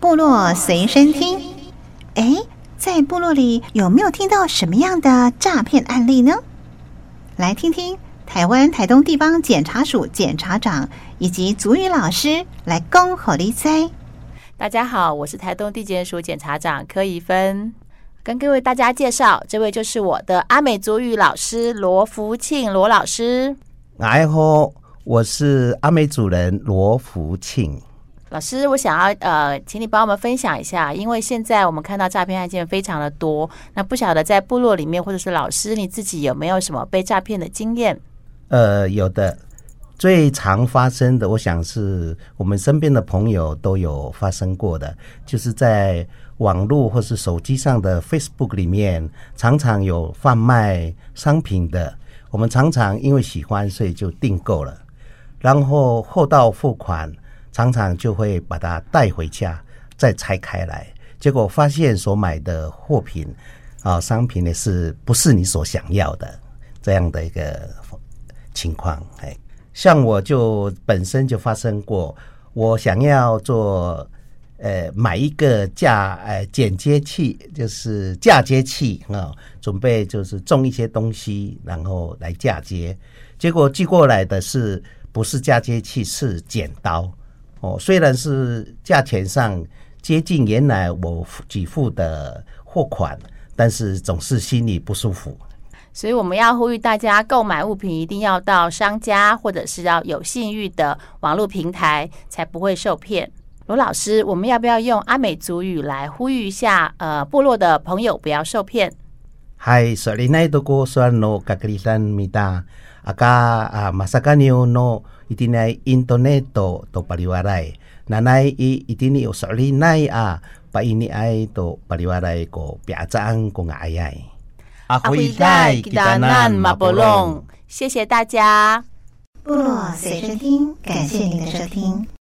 部落随身听。哎，在部落里有没有听到什么样的诈骗案例呢？来听听台湾台东地方检察署检察长以及族语老师来恭候你猜。大家好，我是台东地检署检察长柯以芬，跟各位大家介绍，这位就是我的阿美族语老师罗福庆罗老师。哎吼，我是阿美族人罗福庆老师。我想要呃，请你帮我们分享一下，因为现在我们看到诈骗案件非常的多，那不晓得在部落里面或者是老师你自己有没有什么被诈骗的经验？呃，有的。最常发生的，我想是我们身边的朋友都有发生过的，就是在网络或是手机上的 Facebook 里面，常常有贩卖商品的。我们常常因为喜欢，所以就订购了，然后货到付款，常常就会把它带回家，再拆开来，结果发现所买的货品啊，商品呢是不是你所想要的这样的一个情况？哎。像我就本身就发生过，我想要做，呃，买一个嫁呃剪接器，就是嫁接器啊，准备就是种一些东西，然后来嫁接，结果寄过来的是不是嫁接器，是剪刀哦，虽然是价钱上接近原来我给付的货款，但是总是心里不舒服。所以我们要呼吁大家购买物品一定要到商家或者是要有信誉的网络平台，才不会受骗。罗老师，我们要不要用阿美族语来呼吁一下？呃，部落的朋友不要受骗。嗨，索里奈多哥索诺卡格里山米达阿卡啊马萨卡尼奥诺一定来印度内多多巴里瓦来，奶奶一一定有索里奈啊巴伊尼埃多巴里瓦来个表彰个爱爱。阿辉在吉达南马波龙，谢谢大家。部落随身听，感谢您的收听。